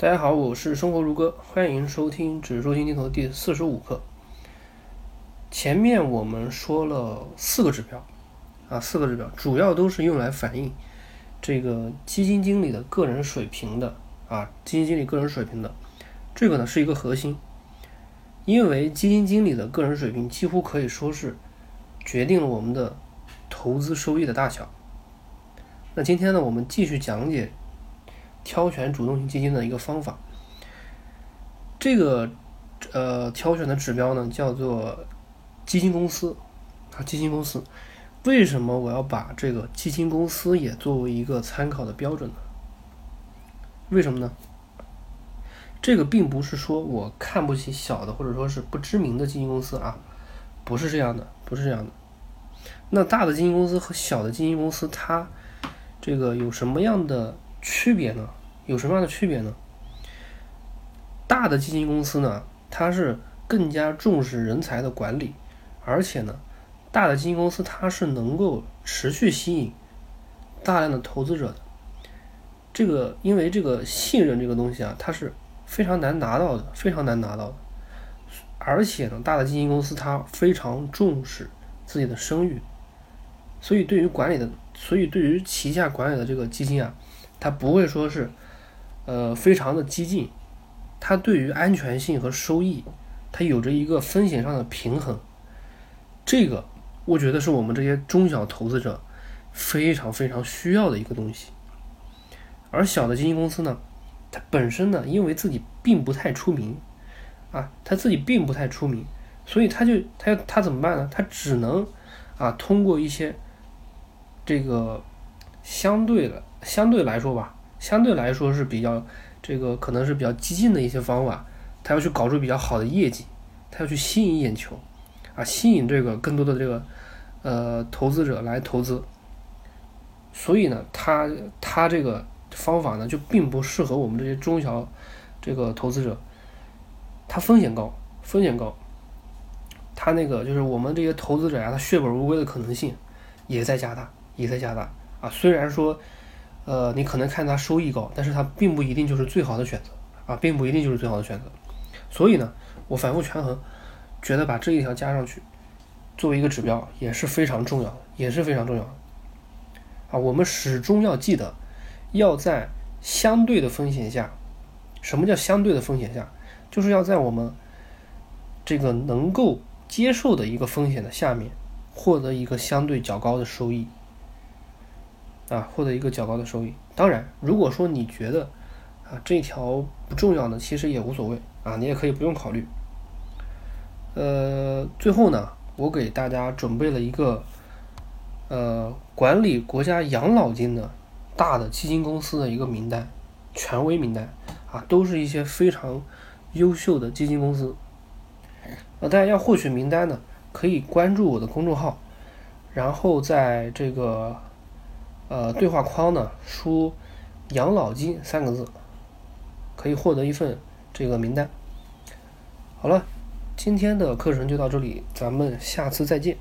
大家好，我是生活如歌，欢迎收听指数基金投第四十五课。前面我们说了四个指标，啊，四个指标主要都是用来反映这个基金经理的个人水平的，啊，基金经理个人水平的，这个呢是一个核心，因为基金经理的个人水平几乎可以说是决定了我们的投资收益的大小。那今天呢，我们继续讲解。挑选主动型基金的一个方法，这个呃挑选的指标呢叫做基金公司啊，基金公司。为什么我要把这个基金公司也作为一个参考的标准呢？为什么呢？这个并不是说我看不起小的或者说是不知名的基金公司啊，不是这样的，不是这样的。那大的基金公司和小的基金公司，它这个有什么样的？区别呢？有什么样的区别呢？大的基金公司呢，它是更加重视人才的管理，而且呢，大的基金公司它是能够持续吸引大量的投资者的。这个因为这个信任这个东西啊，它是非常难拿到的，非常难拿到的。而且呢，大的基金公司它非常重视自己的声誉，所以对于管理的，所以对于旗下管理的这个基金啊。它不会说是，呃，非常的激进，它对于安全性和收益，它有着一个风险上的平衡，这个我觉得是我们这些中小投资者非常非常需要的一个东西。而小的基金公司呢，它本身呢，因为自己并不太出名，啊，它自己并不太出名，所以它就它它怎么办呢？它只能啊，通过一些这个相对的。相对来说吧，相对来说是比较这个可能是比较激进的一些方法，他要去搞出比较好的业绩，他要去吸引眼球，啊，吸引这个更多的这个呃投资者来投资。所以呢，他他这个方法呢就并不适合我们这些中小这个投资者，他风险高，风险高，他那个就是我们这些投资者呀，他血本无归的可能性也在加大，也在加大啊，虽然说。呃，你可能看它收益高，但是它并不一定就是最好的选择啊，并不一定就是最好的选择。所以呢，我反复权衡，觉得把这一条加上去，作为一个指标也是非常重要，也是非常重要的。啊，我们始终要记得，要在相对的风险下，什么叫相对的风险下？就是要在我们这个能够接受的一个风险的下面，获得一个相对较高的收益。啊，获得一个较高的收益。当然，如果说你觉得啊这条不重要呢，其实也无所谓啊，你也可以不用考虑。呃，最后呢，我给大家准备了一个呃管理国家养老金的大的基金公司的一个名单，权威名单啊，都是一些非常优秀的基金公司。呃，大家要获取名单呢，可以关注我的公众号，然后在这个。呃，对话框呢，输“养老金”三个字，可以获得一份这个名单。好了，今天的课程就到这里，咱们下次再见。